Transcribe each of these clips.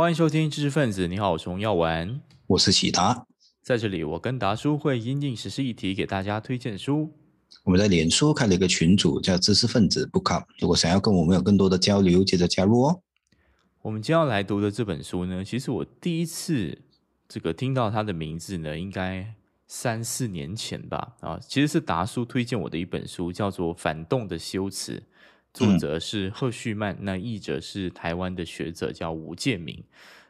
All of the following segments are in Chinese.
欢迎收听知识分子，你好，我是洪耀文，我是喜达，在这里我跟达叔会因应时事议题给大家推荐书。我们在脸书开了一个群组，叫知识分子 Book Up，如果想要跟我们有更多的交流，记得加入哦。我们今天要来读的这本书呢，其实我第一次这个听到它的名字呢，应该三四年前吧，啊，其实是达叔推荐我的一本书，叫做《反动的修辞》。作者是赫胥曼，那译者是台湾的学者叫吴建明。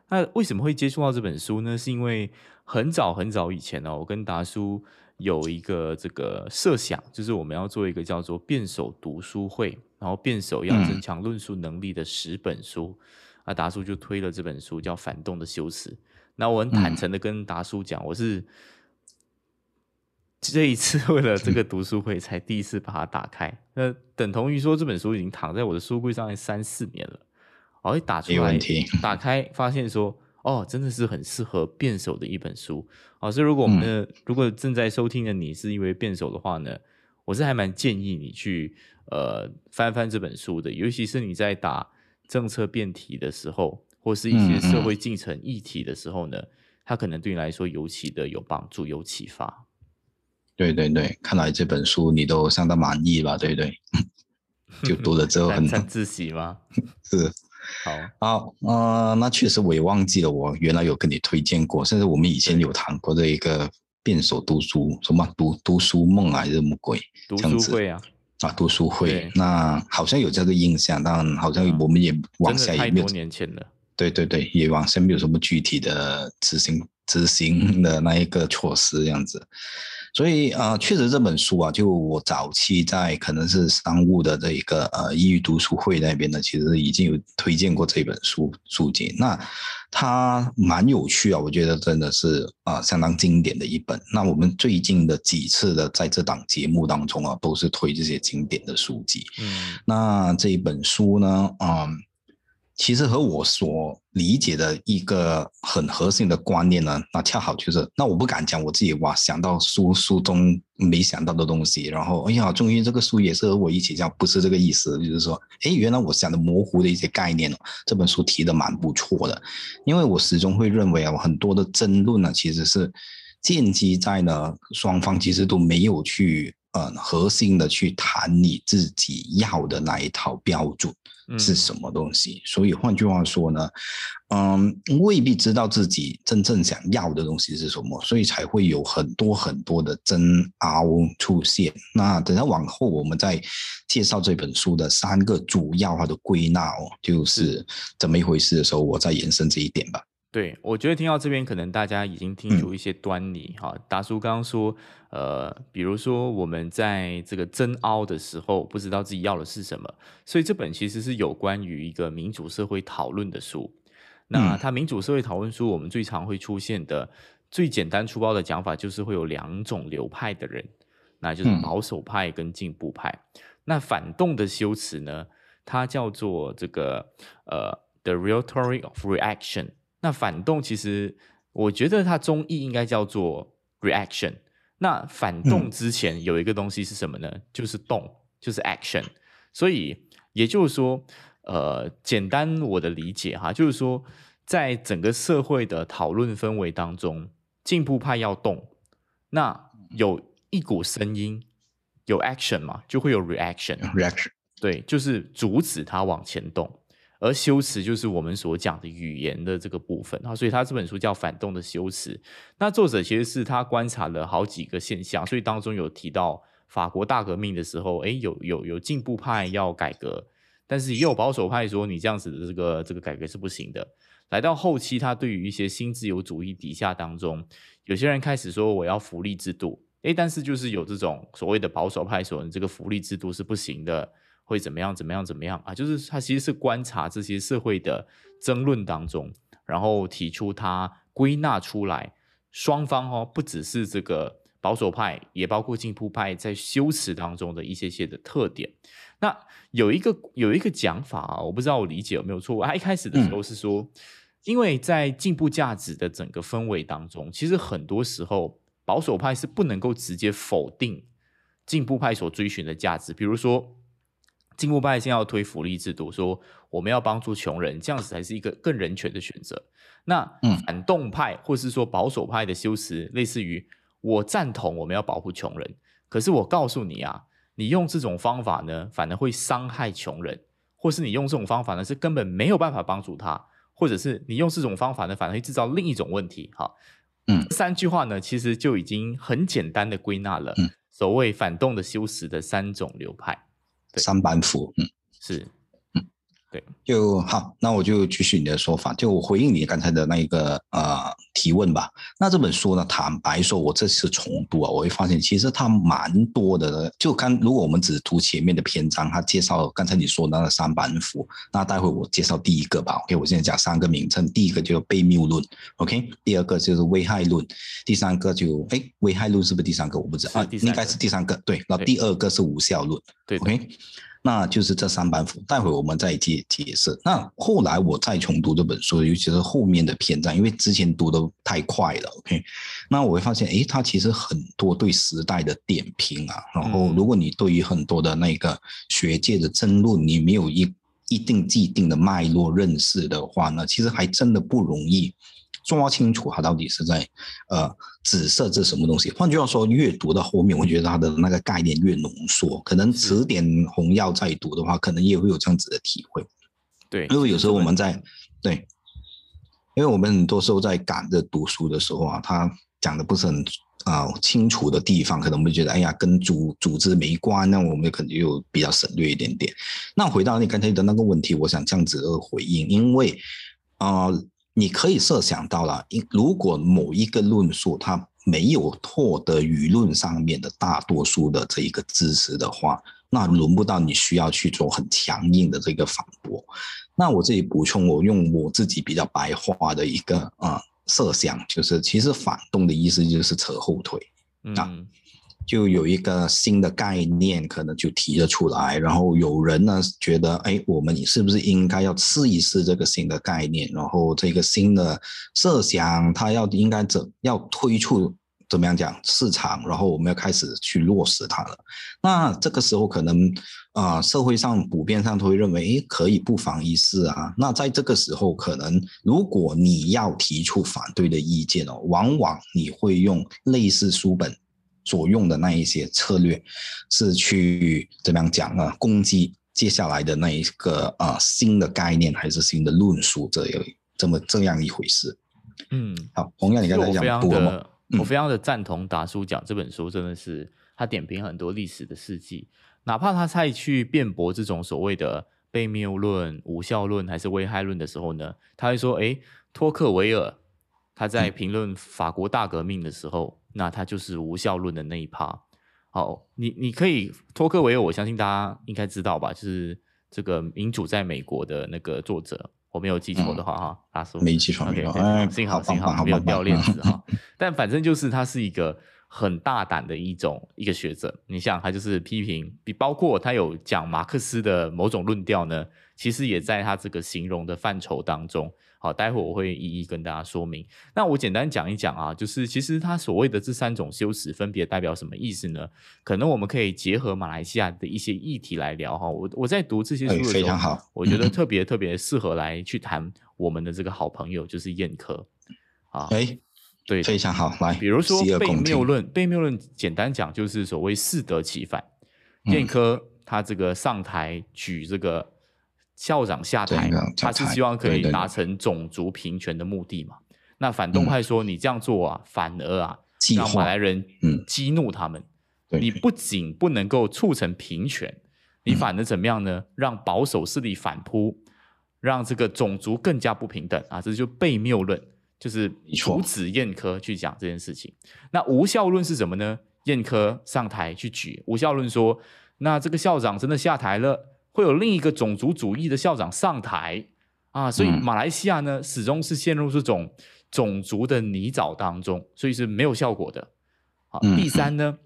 那为什么会接触到这本书呢？是因为很早很早以前呢，我跟达叔有一个这个设想，就是我们要做一个叫做“辩手读书会”，然后辩手要增强论述能力的十本书。啊，达叔就推了这本书，叫《反动的修辞》。那我很坦诚的跟达叔讲，我是。这一次为了这个读书会才第一次把它打开，那等同于说这本书已经躺在我的书柜上三四年了。哦，一打出来，打开发现说，哦，真的是很适合辩手的一本书。哦，所以如果我们的如果正在收听的你是一位辩手的话呢，我是还蛮建议你去呃翻翻这本书的，尤其是你在打政策辩题的时候，或是一些社会进程议题的时候呢，它可能对你来说尤其的有帮助、有启发。对对对，看来这本书你都相当满意吧？对不对？就读了之后很 自喜吗？是，好好啊，那确实我也忘记了，我原来有跟你推荐过，甚至我们以前有谈过的一个辩手读书什么读读书梦还是什么鬼？读书会啊啊，读书会，那好像有这个印象，但好像我们也往下也没有。多年前了。对对对，也往下没有什么具体的执行执行的那一个措施这样子。所以啊，确实这本书啊，就我早期在可能是商务的这一个呃英语读书会那边呢，其实已经有推荐过这本书书籍。那它蛮有趣啊，我觉得真的是啊相当经典的一本。那我们最近的几次的在这档节目当中啊，都是推这些经典的书籍。嗯，那这一本书呢，嗯。其实和我所理解的一个很核心的观念呢，那恰好就是，那我不敢讲我自己哇想到书书中没想到的东西，然后哎呀，终于这个书也是和我一起讲，不是这个意思，就是说，哎，原来我想的模糊的一些概念，这本书提的蛮不错的，因为我始终会认为啊，很多的争论呢，其实是建基在呢双方其实都没有去。嗯，核心的去谈你自己要的那一套标准是什么东西。所以换句话说呢，嗯，未必知道自己真正想要的东西是什么，所以才会有很多很多的争拗出现。那等到往后我们再介绍这本书的三个主要它的归纳哦，就是怎么一回事的时候，我再延伸这一点吧。对，我觉得听到这边，可能大家已经听出一些端倪哈。达叔刚刚说，呃，比如说我们在这个争拗的时候，不知道自己要的是什么，所以这本其实是有关于一个民主社会讨论的书。那它民主社会讨论书，我们最常会出现的最简单粗暴的讲法，就是会有两种流派的人，那就是保守派跟进步派。那反动的修辞呢，它叫做这个呃，the rhetoric of reaction。那反动其实，我觉得它中译应该叫做 reaction。那反动之前有一个东西是什么呢？就是动，就是 action。所以也就是说，呃，简单我的理解哈，就是说，在整个社会的讨论氛围当中，进步派要动，那有一股声音有 action 嘛，就会有 reaction。reaction 对，就是阻止它往前动。而修辞就是我们所讲的语言的这个部分啊，所以他这本书叫《反动的修辞》。那作者其实是他观察了好几个现象，所以当中有提到法国大革命的时候，哎，有有有进步派要改革，但是也有保守派说你这样子的这个这个改革是不行的。来到后期，他对于一些新自由主义底下当中，有些人开始说我要福利制度，哎，但是就是有这种所谓的保守派说你这个福利制度是不行的。会怎么样？怎么样？怎么样啊？就是他其实是观察这些社会的争论当中，然后提出他归纳出来双方哦，不只是这个保守派，也包括进步派在修辞当中的一些些的特点。那有一个有一个讲法啊，我不知道我理解有没有错误。他一开始的时候是说，因为在进步价值的整个氛围当中，其实很多时候保守派是不能够直接否定进步派所追寻的价值，比如说。进步派现在要推福利制度，说我们要帮助穷人，这样子才是一个更人权的选择。那反动派或是说保守派的修辞，类似于我赞同我们要保护穷人，可是我告诉你啊，你用这种方法呢，反而会伤害穷人，或是你用这种方法呢，是根本没有办法帮助他，或者是你用这种方法呢，反而会制造另一种问题。哈，嗯，三句话呢，其实就已经很简单的归纳了所谓反动的修辞的三种流派。三板斧，嗯，是。对，就好，那我就继续你的说法，就我回应你刚才的那一个呃提问吧。那这本书呢，坦白说，我这次重读啊，我会发现其实它蛮多的。就看如果我们只读前面的篇章，它介绍刚才你说那个三板斧，那待会我介绍第一个吧。OK，我现在讲三个名称，第一个就悖谬论，OK，第二个就是危害论，第三个就哎危害论是不是第三个？我不知道啊，应该是第三个。对，那第二个是无效论，对，OK。那就是这三板斧，待会我们再解解释。那后来我再重读这本书，尤其是后面的篇章，因为之前读的太快了，OK。那我会发现，诶，它其实很多对时代的点评啊。然后，如果你对于很多的那个学界的争论，你没有一一定既定的脉络认识的话呢，其实还真的不容易。抓清楚它到底是在呃紫色这什么东西？换句话说，越读到后面，我觉得它的那个概念越浓缩。可能词典红药再读的话，可能也会有这样子的体会。对，因为有时候我们在对，因为我们很多时候在赶着读书的时候啊，他讲的不是很啊清楚的地方，可能我们觉得哎呀跟组组织没关，那我们可能就比较省略一点点。那回到你刚才的那个问题，我想这样子的回应，因为啊。你可以设想到了，因如果某一个论述它没有获得舆论上面的大多数的这一个支持的话，那轮不到你需要去做很强硬的这个反驳。那我这里补充，我用我自己比较白话的一个啊设想，就是其实反动的意思就是扯后腿啊。就有一个新的概念，可能就提了出来，然后有人呢觉得，哎，我们是不是应该要试一试这个新的概念？然后这个新的设想，它要应该怎要推出怎么样讲市场？然后我们要开始去落实它了。那这个时候可能啊，社会上普遍上都会认为，哎，可以不妨一试啊。那在这个时候，可能如果你要提出反对的意见哦，往往你会用类似书本。所用的那一些策略是去怎么样讲呢？攻击接下来的那一个啊新的概念还是新的论述，这有这么这样一回事。嗯，好，同样你刚才讲多么，我非常的赞同达叔讲这本书，真的是他点评很多历史的事迹，哪怕他再去辩驳这种所谓的被谬论、无效论还是危害论的时候呢，他会说：“哎，托克维尔他在评论法国大革命的时候。”那他就是无效论的那一趴。好，你你可以托克维尔，我相信大家应该知道吧？就是这个民主在美国的那个作者，我没有记错的话哈，大叔没记错，OK，幸好幸好没有掉链子 哈。但反正就是他是一个很大胆的一种一个学者。你想他就是批评，比包括他有讲马克思的某种论调呢，其实也在他这个形容的范畴当中。好，待会我会一一跟大家说明。那我简单讲一讲啊，就是其实他所谓的这三种修辞分别代表什么意思呢？可能我们可以结合马来西亚的一些议题来聊哈。我我在读这些书的时候，我觉得特别特别适合来去谈我们的这个好朋友，就是燕科啊。哎，对，非常好。来，比如说悖谬论，悖谬论简单讲就是所谓适得其反。燕科他这个上台举这个。校长下台，他是希望可以达成种族平权的目的嘛？那反动派说你这样做啊，反而啊让马来人激怒他们。你不仅不能够促成平权，你反而怎么样呢？让保守势力反扑，让这个种族更加不平等啊！这就悖谬论，就是阻止燕科去讲这件事情。那无效论是什么呢？燕科上台去举无效论，说那这个校长真的下台了。会有另一个种族主义的校长上台啊，所以马来西亚呢始终是陷入这种种族的泥沼当中，所以是没有效果的。好，第三呢，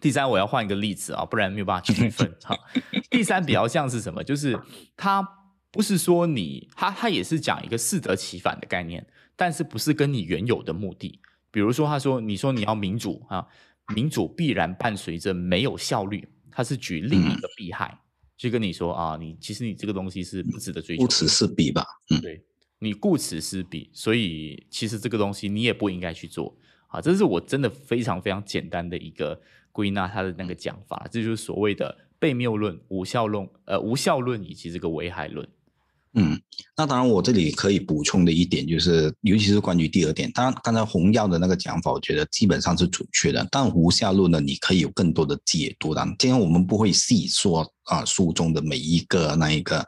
第三我要换一个例子啊，不然没有办法区分。哈，第三比较像是什么？就是他不是说你，他他也是讲一个适得其反的概念，但是不是跟你原有的目的。比如说，他说你说你要民主啊，民主必然伴随着没有效率，他是举另一个弊害。就跟你说啊，你其实你这个东西是不值得追求，顾此失彼吧。嗯，对你顾此失彼，所以其实这个东西你也不应该去做啊。这是我真的非常非常简单的一个归纳他的那个讲法，这就是所谓的悖谬论、无效论、呃无效论以及这个危害论。嗯，那当然，我这里可以补充的一点就是，尤其是关于第二点，当然刚才红药的那个讲法，我觉得基本上是准确的。但无效论呢，你可以有更多的解读的。今天我们不会细说啊书中的每一个那一个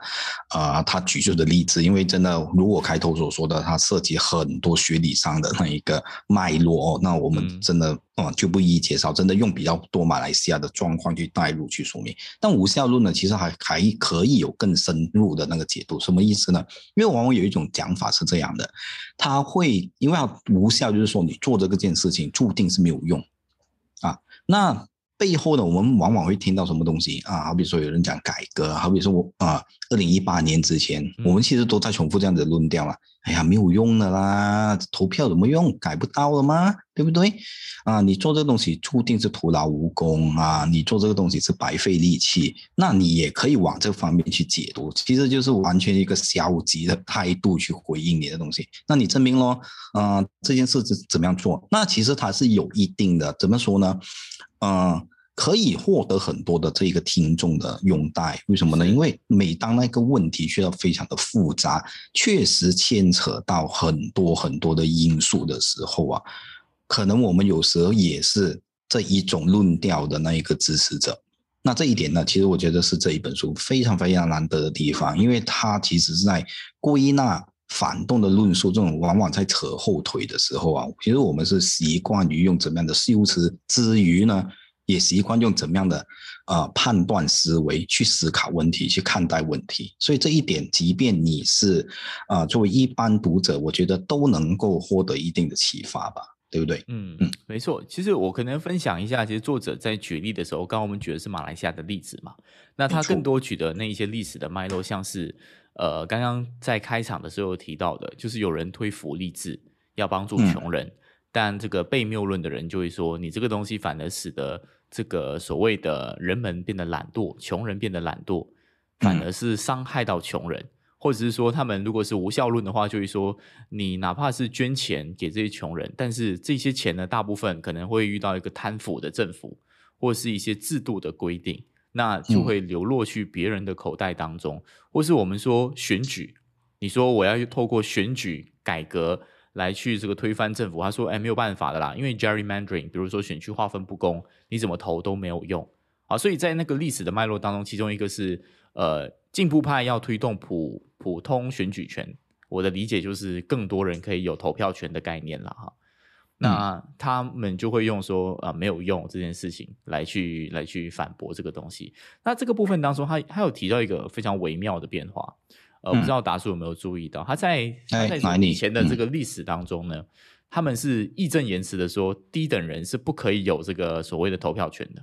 啊他举出的例子，因为真的如我开头所说的，它涉及很多学理上的那一个脉络哦，那我们真的。啊，就不一一介绍，真的用比较多马来西亚的状况去带入去说明。但无效论呢，其实还还可以有更深入的那个解读。什么意思呢？因为往往有一种讲法是这样的，他会因为无效，就是说你做这个件事情注定是没有用啊。那背后呢，我们往往会听到什么东西啊？好比说有人讲改革，好比说我啊，二零一八年之前，我们其实都在重复这样的论调了。哎呀，没有用的啦，投票怎么用？改不到了吗？对不对？啊，你做这个东西注定是徒劳无功啊！你做这个东西是白费力气。那你也可以往这方面去解读，其实就是完全一个消极的态度去回应你的东西。那你证明咯，啊，这件事怎怎么样做？那其实它是有一定的，怎么说呢？嗯。可以获得很多的这个听众的拥戴，为什么呢？因为每当那个问题需要非常的复杂，确实牵扯到很多很多的因素的时候啊，可能我们有时候也是这一种论调的那一个支持者。那这一点呢，其实我觉得是这一本书非常非常难得的地方，因为它其实是在归纳反动的论述，这种往往在扯后腿的时候啊，其实我们是习惯于用怎么样的修辞之余呢？也习惯用怎么样的呃判断思维去思考问题，去看待问题，所以这一点，即便你是啊作为一般读者，我觉得都能够获得一定的启发吧，对不对？嗯嗯，没错。其实我可能分享一下，其实作者在举例的时候，刚刚我们举的是马来西亚的例子嘛，那他更多举的那一些历史的脉络，像是呃刚刚在开场的时候提到的，就是有人推福利制要帮助穷人。但这个被谬论的人就会说，你这个东西反而使得这个所谓的人们变得懒惰，穷人变得懒惰，反而是伤害到穷人，或者是说他们如果是无效论的话，就会说你哪怕是捐钱给这些穷人，但是这些钱呢，大部分可能会遇到一个贪腐的政府，或是一些制度的规定，那就会流落去别人的口袋当中，或是我们说选举，你说我要透过选举改革。来去这个推翻政府，他说：“哎，没有办法的啦，因为 gerrymandering，比如说选区划分不公，你怎么投都没有用。好，所以在那个历史的脉络当中，其中一个是呃进步派要推动普普通选举权，我的理解就是更多人可以有投票权的概念了哈。那他们就会用说啊没有用这件事情来去来去反驳这个东西。那这个部分当中，他他有提到一个非常微妙的变化。”呃，不知道达叔有没有注意到，他在他在以前的这个历史当中呢，他们是义正言辞的说，低等人是不可以有这个所谓的投票权的。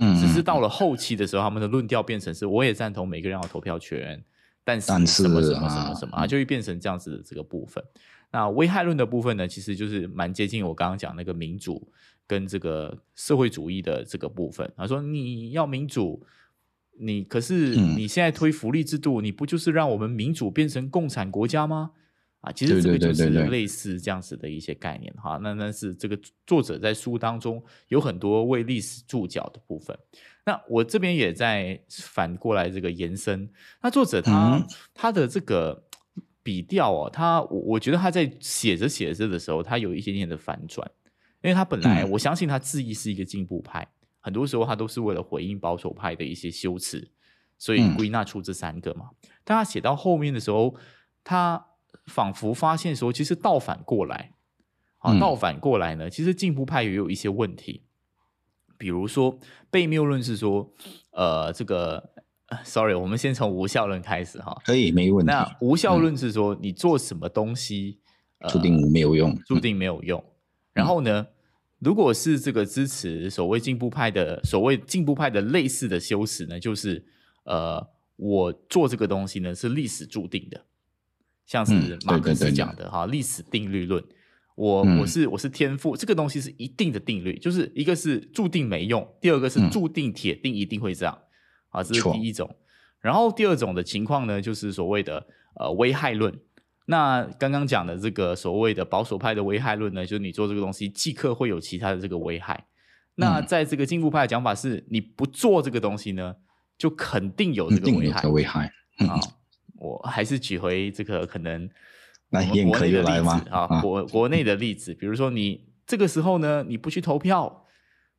嗯，只是到了后期的时候，他们的论调变成是，我也赞同每个人要投票权，但是什么什么什么什么啊，就会变成这样子的这个部分。那危害论的部分呢，其实就是蛮接近我刚刚讲那个民主跟这个社会主义的这个部分。他说你要民主。你可是你现在推福利制度，你不就是让我们民主变成共产国家吗？啊，其实这个就是类似这样子的一些概念哈。那那是这个作者在书当中有很多为历史注脚的部分。那我这边也在反过来这个延伸。那作者他他的这个笔调哦，他我我觉得他在写着写着的时候，他有一点点的反转，因为他本来我相信他自意是一个进步派。很多时候，他都是为了回应保守派的一些修辞，所以归纳出这三个嘛。但他写到后面的时候，他仿佛发现说，其实倒反过来，啊，倒反过来呢，其实进步派也有一些问题。比如说，被谬论是说，呃，这个，sorry，我们先从无效论开始哈。可以，没问题。那无效论是说，你做什么东西，注定没有用，注定没有用。然后呢？如果是这个支持所谓进步派的所谓进步派的类似的修辞呢，就是呃，我做这个东西呢是历史注定的，像是马克思讲的哈，历史定律论。我我是我是天赋，这个东西是一定的定律，就是一个是注定没用，第二个是注定铁定一定会这样啊，这是第一种。然后第二种的情况呢，就是所谓的呃危害论。那刚刚讲的这个所谓的保守派的危害论呢，就是你做这个东西即刻会有其他的这个危害。那在这个进步派的讲法是，你不做这个东西呢，就肯定有这个危害。危害啊，我还是举回这个可能那燕可以来吗？啊，国国内的例子，比如说你这个时候呢，你不去投票，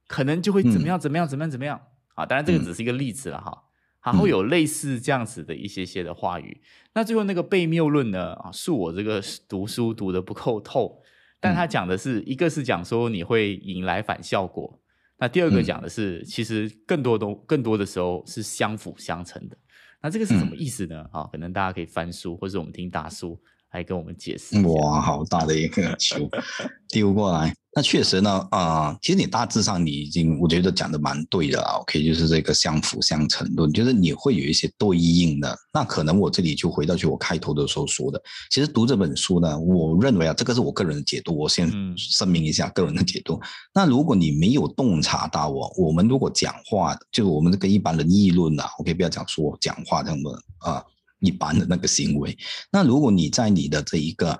可能就会怎么样怎么样怎么样怎么样啊？当然这个只是一个例子了哈。还会有类似这样子的一些些的话语。那最后那个悖谬论呢？啊，恕我这个读书读的不够透，但他讲的是一个是讲说你会引来反效果，那第二个讲的是其实更多都更多的时候是相辅相成的。那这个是什么意思呢？啊，可能大家可以翻书，或者我们听大叔来跟我们解释。哇，好大的一个 球丢过来。那确实呢，啊，其实你大致上你已经，我觉得讲的蛮对的啊。OK，就是这个相辅相成论，就是你会有一些对应的。那可能我这里就回到去我开头的时候说的，其实读这本书呢，我认为啊，这个是我个人的解读，我先声明一下个人的解读。那如果你没有洞察到我，我们如果讲话，就是我们这个一般人议论啊，OK，不要讲说讲话这样的啊，一般的那个行为。那如果你在你的这一个。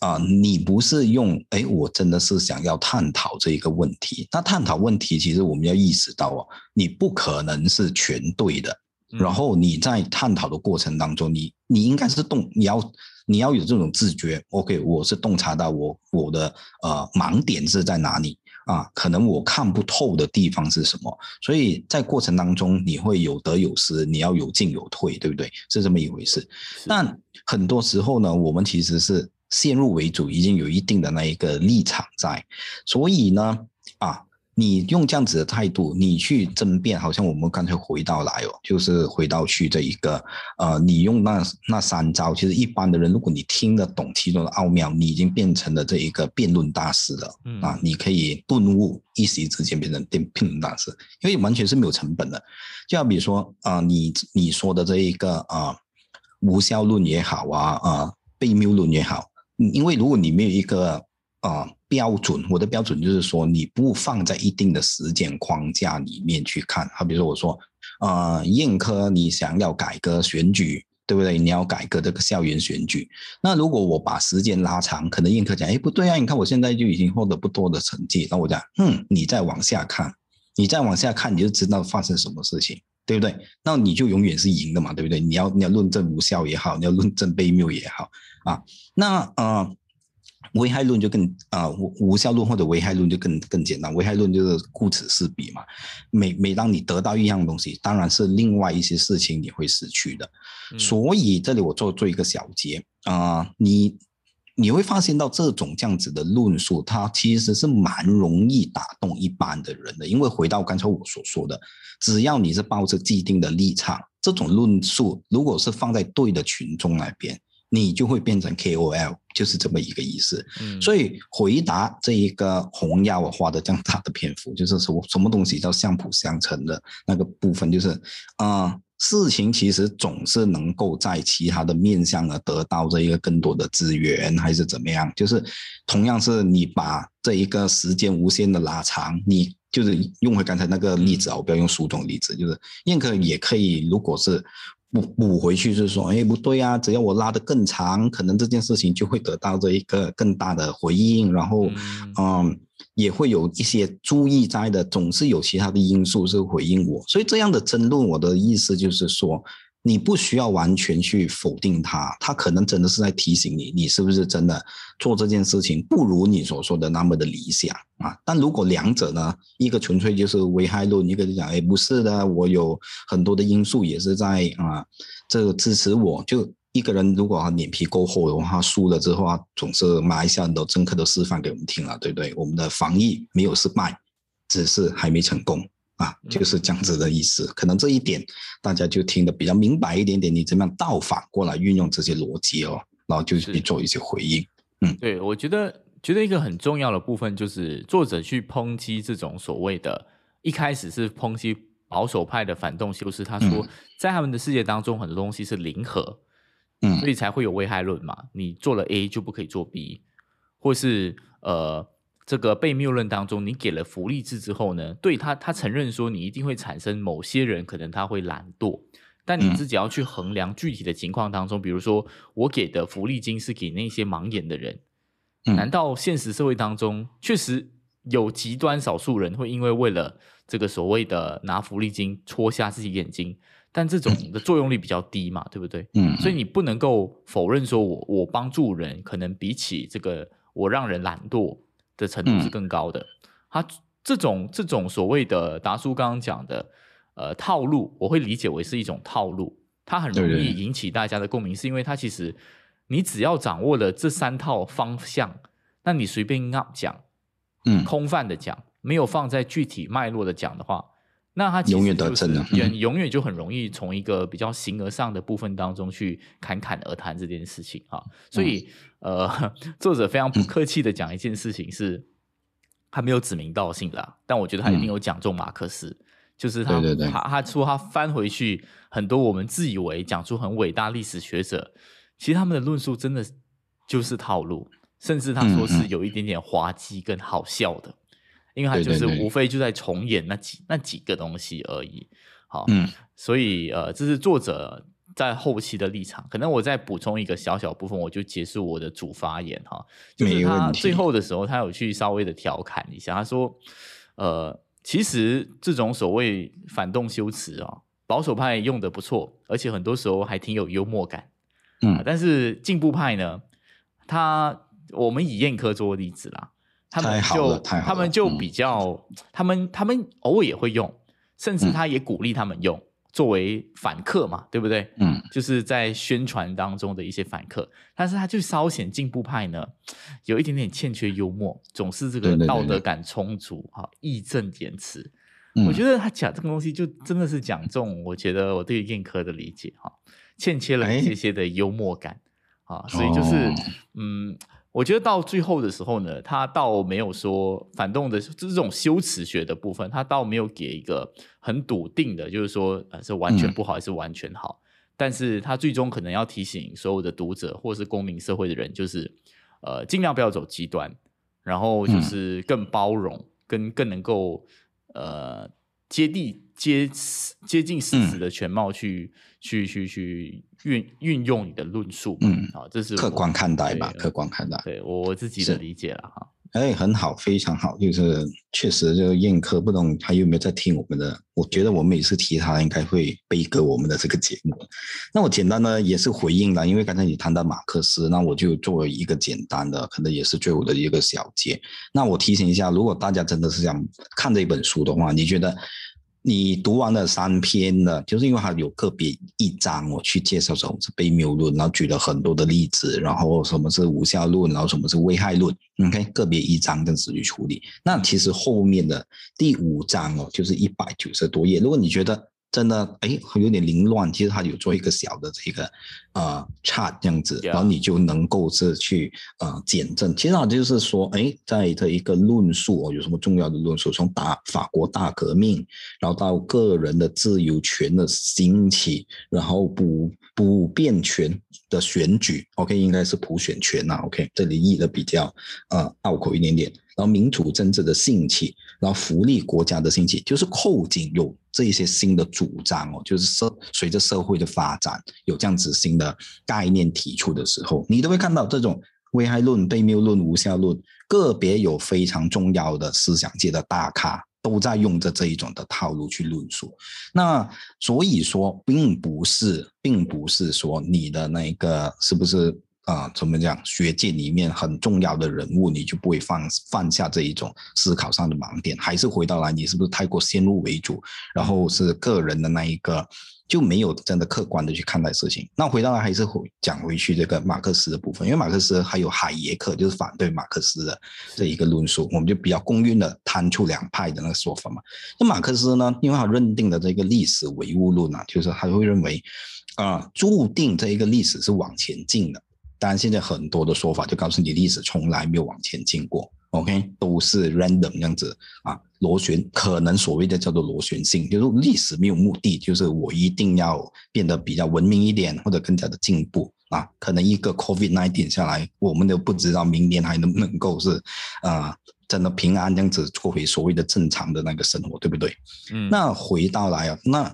啊，你不是用哎，我真的是想要探讨这一个问题。那探讨问题，其实我们要意识到哦，你不可能是全对的。然后你在探讨的过程当中，你你应该是洞，你要你要有这种自觉。OK，我是洞察到我我的呃盲点是在哪里啊？可能我看不透的地方是什么？所以在过程当中，你会有得有失，你要有进有退，对不对？是这么一回事。但很多时候呢，我们其实是。先入为主，已经有一定的那一个立场在，所以呢，啊，你用这样子的态度，你去争辩，好像我们刚才回到来哦，就是回到去这一个，呃，你用那那三招，其实一般的人，如果你听得懂其中的奥妙，你已经变成了这一个辩论大师了，嗯啊，你可以顿悟，一时之间变成辩辩论大师，因为完全是没有成本的，就好比说啊，你你说的这一个啊，无效论也好啊，啊，悖谬论也好。因为如果你没有一个啊标准，我的标准就是说，你不放在一定的时间框架里面去看。好，比如说我说，啊，燕科你想要改革选举，对不对？你要改革这个校园选举。那如果我把时间拉长，可能燕科讲，哎，不对啊，你看我现在就已经获得不多的成绩。那我讲，嗯，你再往下看，你再往下看，你就知道发生什么事情，对不对？那你就永远是赢的嘛，对不对？你要你要论证无效也好，你要论证被谬也好。啊，那呃，危害论就更啊无无效论或者危害论就更更简单。危害论就是顾此失彼嘛。每每当你得到一样东西，当然是另外一些事情你会失去的。所以这里我做做一个小结啊，你你会发现到这种这样子的论述，它其实是蛮容易打动一般的人的。因为回到刚才我所说的，只要你是抱着既定的立场，这种论述如果是放在对的群众那边。你就会变成 KOL，就是这么一个意思。所以回答这一个红亚我画的这样大的篇幅，就是说什么东西叫相辅相成的那个部分，就是啊，事情其实总是能够在其他的面向呢得到这一个更多的资源，还是怎么样？就是同样是你把这一个时间无限的拉长，你就是用回刚才那个例子啊，我不要用书中例子，就是燕可也可以，如果是。补补回去就是说，哎，不对啊！只要我拉得更长，可能这件事情就会得到这一个更大的回应，然后，嗯，也会有一些注意在的，总是有其他的因素是回应我。所以这样的争论，我的意思就是说。你不需要完全去否定他，他可能真的是在提醒你，你是不是真的做这件事情不如你所说的那么的理想啊？但如果两者呢，一个纯粹就是危害论，一个就讲，哎，不是的，我有很多的因素也是在啊，这个支持我。就一个人如果他脸皮够厚的话，输了之后啊，总是马来西亚很多政客都示范给我们听了，对不对？我们的防疫没有失败，只是还没成功。啊，就是这样子的意思，可能这一点大家就听得比较明白一点点。你怎么样倒反过来运用这些逻辑哦，然后就去做一些回应。嗯，对，我觉得觉得一个很重要的部分就是作者去抨击这种所谓的，一开始是抨击保守派的反动修饰，他说在他们的世界当中很多东西是零和，嗯，所以才会有危害论嘛。你做了 A 就不可以做 B，或是呃。这个被谬论当中，你给了福利制之后呢，对他，他承认说你一定会产生某些人可能他会懒惰，但你自己要去衡量具体的情况当中，比如说我给的福利金是给那些盲眼的人，难道现实社会当中确实有极端少数人会因为为了这个所谓的拿福利金戳瞎自己眼睛？但这种的作用力比较低嘛，对不对？嗯，所以你不能够否认说我我帮助人，可能比起这个我让人懒惰的程度是更高的。他这种这种所谓的达叔刚刚讲的呃套路，我会理解为是一种套路，它很容易引起大家的共鸣，是因为它其实你只要掌握了这三套方向，那你随便讲，嗯，空泛的讲，没有放在具体脉络的讲的话。那他永远得逞了，永永远就很容易从一个比较形而上的部分当中去侃侃而谈这件事情啊。所以呃，作者非常不客气的讲一件事情是，他没有指名道姓啦，但我觉得他一定有讲中马克思，就是他他他说他翻回去很多我们自以为讲出很伟大历史学者，其实他们的论述真的就是套路，甚至他说是有一点点滑稽跟好笑的。因为他就是无非就在重演那几那几个东西而已，好，嗯，所以呃，这是作者在后期的立场。可能我再补充一个小小部分，我就结束我的主发言哈。就是他最后的时候，他有去稍微的调侃一下，他说，呃，其实这种所谓反动修辞啊，保守派用的不错，而且很多时候还挺有幽默感，嗯，但是进步派呢，他我们以燕科做例子啦。他们就他们就比较，他们他们偶尔也会用，甚至他也鼓励他们用作为反客嘛，对不对？嗯，就是在宣传当中的一些反客，但是他就稍显进步派呢，有一点点欠缺幽默，总是这个道德感充足，哈，义正言辞。我觉得他讲这个东西就真的是讲中，我觉得我对燕科的理解哈，欠缺了一些些的幽默感啊，所以就是嗯。我觉得到最后的时候呢，他倒没有说反动的，就是这种修辞学的部分，他倒没有给一个很笃定的，就是说呃是完全不好还是完全好。但是他最终可能要提醒所有的读者或是公民社会的人，就是呃尽量不要走极端，然后就是更包容，跟更能够呃接地接接近事实的全貌去去去去。运运用你的论述，嗯，好，这是客观看待吧，客观看待，对我我自己的理解了哈。哎，很好，非常好，就是确实，这个宴客不懂还有没有在听我们的？我觉得我每次提他，应该会背歌我们的这个节目。那我简单的也是回应了，因为刚才你谈到马克思，那我就作为一个简单的，可能也是最后的一个小结。那我提醒一下，如果大家真的是想看这本书的话，你觉得？你读完了三篇了，就是因为它有个别一章，我去介绍什么是悖谬论，然后举了很多的例子，然后什么是无效论，然后什么是危害论，OK，个别一章这样子去处理。那其实后面的第五章哦，就是一百九十多页。如果你觉得，真的哎，有点凌乱。其实他有做一个小的这个呃 chart 这样子，然后你就能够是去呃减震。其实啊，就是说，哎，在这一个论述哦，有什么重要的论述？从大法国大革命，然后到个人的自由权的兴起，然后普普遍权的选举，OK，应该是普选权呐，OK，这里译的比较呃拗口一点点。然后民主政治的兴起，然后福利国家的兴起，就是后景有这一些新的主张哦，就是社随着社会的发展，有这样子新的概念提出的时候，你都会看到这种危害论、被谬论、无效论，个别有非常重要的思想界的大咖都在用着这一种的套路去论述。那所以说，并不是，并不是说你的那个是不是？啊，怎么讲？学界里面很重要的人物，你就不会放放下这一种思考上的盲点，还是回到来，你是不是太过先入为主，然后是个人的那一个，就没有真的客观的去看待事情。那回到来还是回讲回去这个马克思的部分，因为马克思还有海耶克，就是反对马克思的这一个论述，我们就比较公允的摊出两派的那个说法嘛。那马克思呢，因为他认定的这个历史唯物论啊，就是他会认为，啊，注定这一个历史是往前进的。当然，现在很多的说法就告诉你，历史从来没有往前进过，OK，都是 random 这样子啊，螺旋，可能所谓的叫做螺旋性，就是历史没有目的，就是我一定要变得比较文明一点，或者更加的进步啊。可能一个 COVID nineteen 下来，我们都不知道明年还能不能够是啊，真的平安这样子过回所谓的正常的那个生活，对不对？嗯。那回到来啊，那。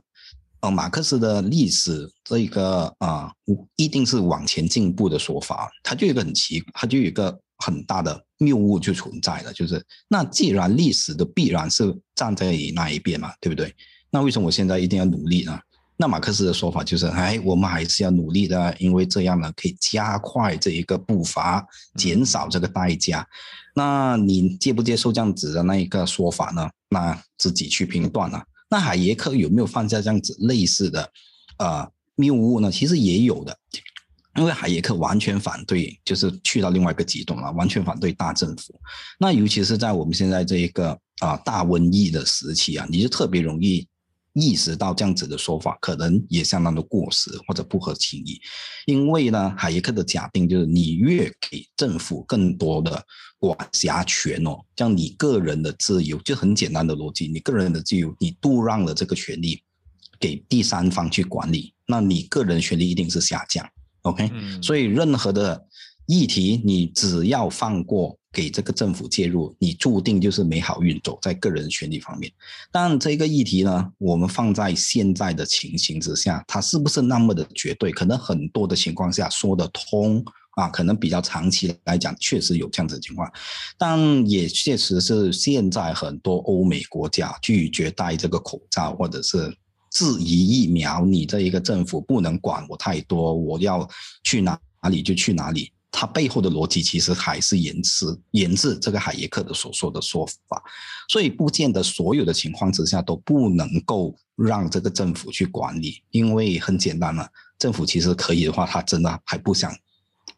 马克思的历史这一个啊，一定是往前进步的说法，它就有一个很奇，它就有一个很大的谬误就存在了，就是那既然历史的必然是站在那一边嘛，对不对？那为什么我现在一定要努力呢？那马克思的说法就是，哎，我们还是要努力的，因为这样呢可以加快这一个步伐，减少这个代价。那你接不接受这样子的那一个说法呢？那自己去评断了。那海耶克有没有犯下这样子类似的呃谬误呢？其实也有的，因为海耶克完全反对，就是去到另外一个极端了，完全反对大政府。那尤其是在我们现在这一个啊大瘟疫的时期啊，你就特别容易。意识到这样子的说法可能也相当的过时或者不合情理，因为呢，海耶克的假定就是你越给政府更多的管辖权哦，这样你个人的自由就很简单的逻辑，你个人的自由你度让了这个权利给第三方去管理，那你个人权利一定是下降。OK，所以任何的议题你只要放过。给这个政府介入，你注定就是没好运走在个人权利方面。但这个议题呢，我们放在现在的情形之下，它是不是那么的绝对？可能很多的情况下说得通啊，可能比较长期来讲确实有这样子的情况，但也确实是现在很多欧美国家拒绝戴这个口罩，或者是质疑疫苗，你这一个政府不能管我太多，我要去哪哪里就去哪里。它背后的逻辑其实还是源自源自这个海耶克的所说的说法，所以不见得所有的情况之下都不能够让这个政府去管理，因为很简单嘛，政府其实可以的话，他真的还不想。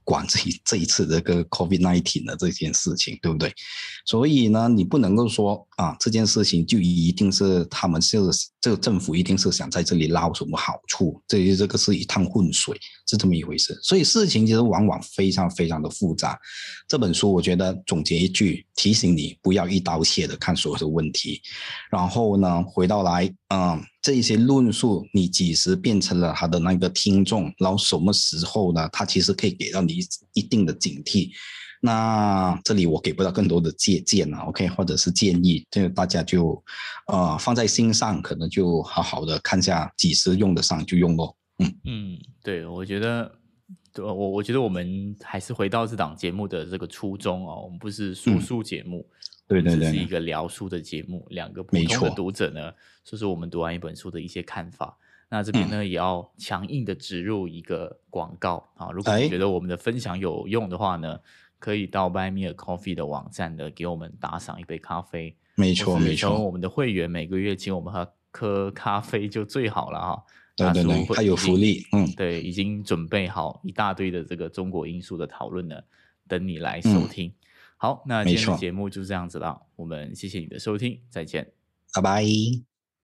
管这一这一次这个 COVID nineteen 的这件事情，对不对？所以呢，你不能够说啊，这件事情就一定是他们是这个政府一定是想在这里捞什么好处，这这个是一趟浑水，是这么一回事。所以事情其实往往非常非常的复杂。这本书我觉得总结一句，提醒你不要一刀切的看所有的问题，然后呢，回到来，嗯。这一些论述，你几时变成了他的那个听众，然后什么时候呢？他其实可以给到你一定的警惕。那这里我给不到更多的借鉴了，OK，或者是建议，这大家就呃放在心上，可能就好好的看下几时用得上就用咯。嗯嗯，对，我觉得，我我觉得我们还是回到这档节目的这个初衷哦，我们不是说书节目。对对对，是一个聊书的节目，两个普通的读者呢，说说我们读完一本书的一些看法。那这边呢，也要强硬的植入一个广告啊！如果你觉得我们的分享有用的话呢，可以到 Buy Me a Coffee 的网站呢，给我们打赏一杯咖啡。没错没错，我们的会员每个月请我们喝喝咖啡就最好了哈。对对对，还有福利。嗯，对，已经准备好一大堆的这个中国因素的讨论呢，等你来收听。好，那今天的节目就这样子了。我们谢谢你的收听，再见，拜拜。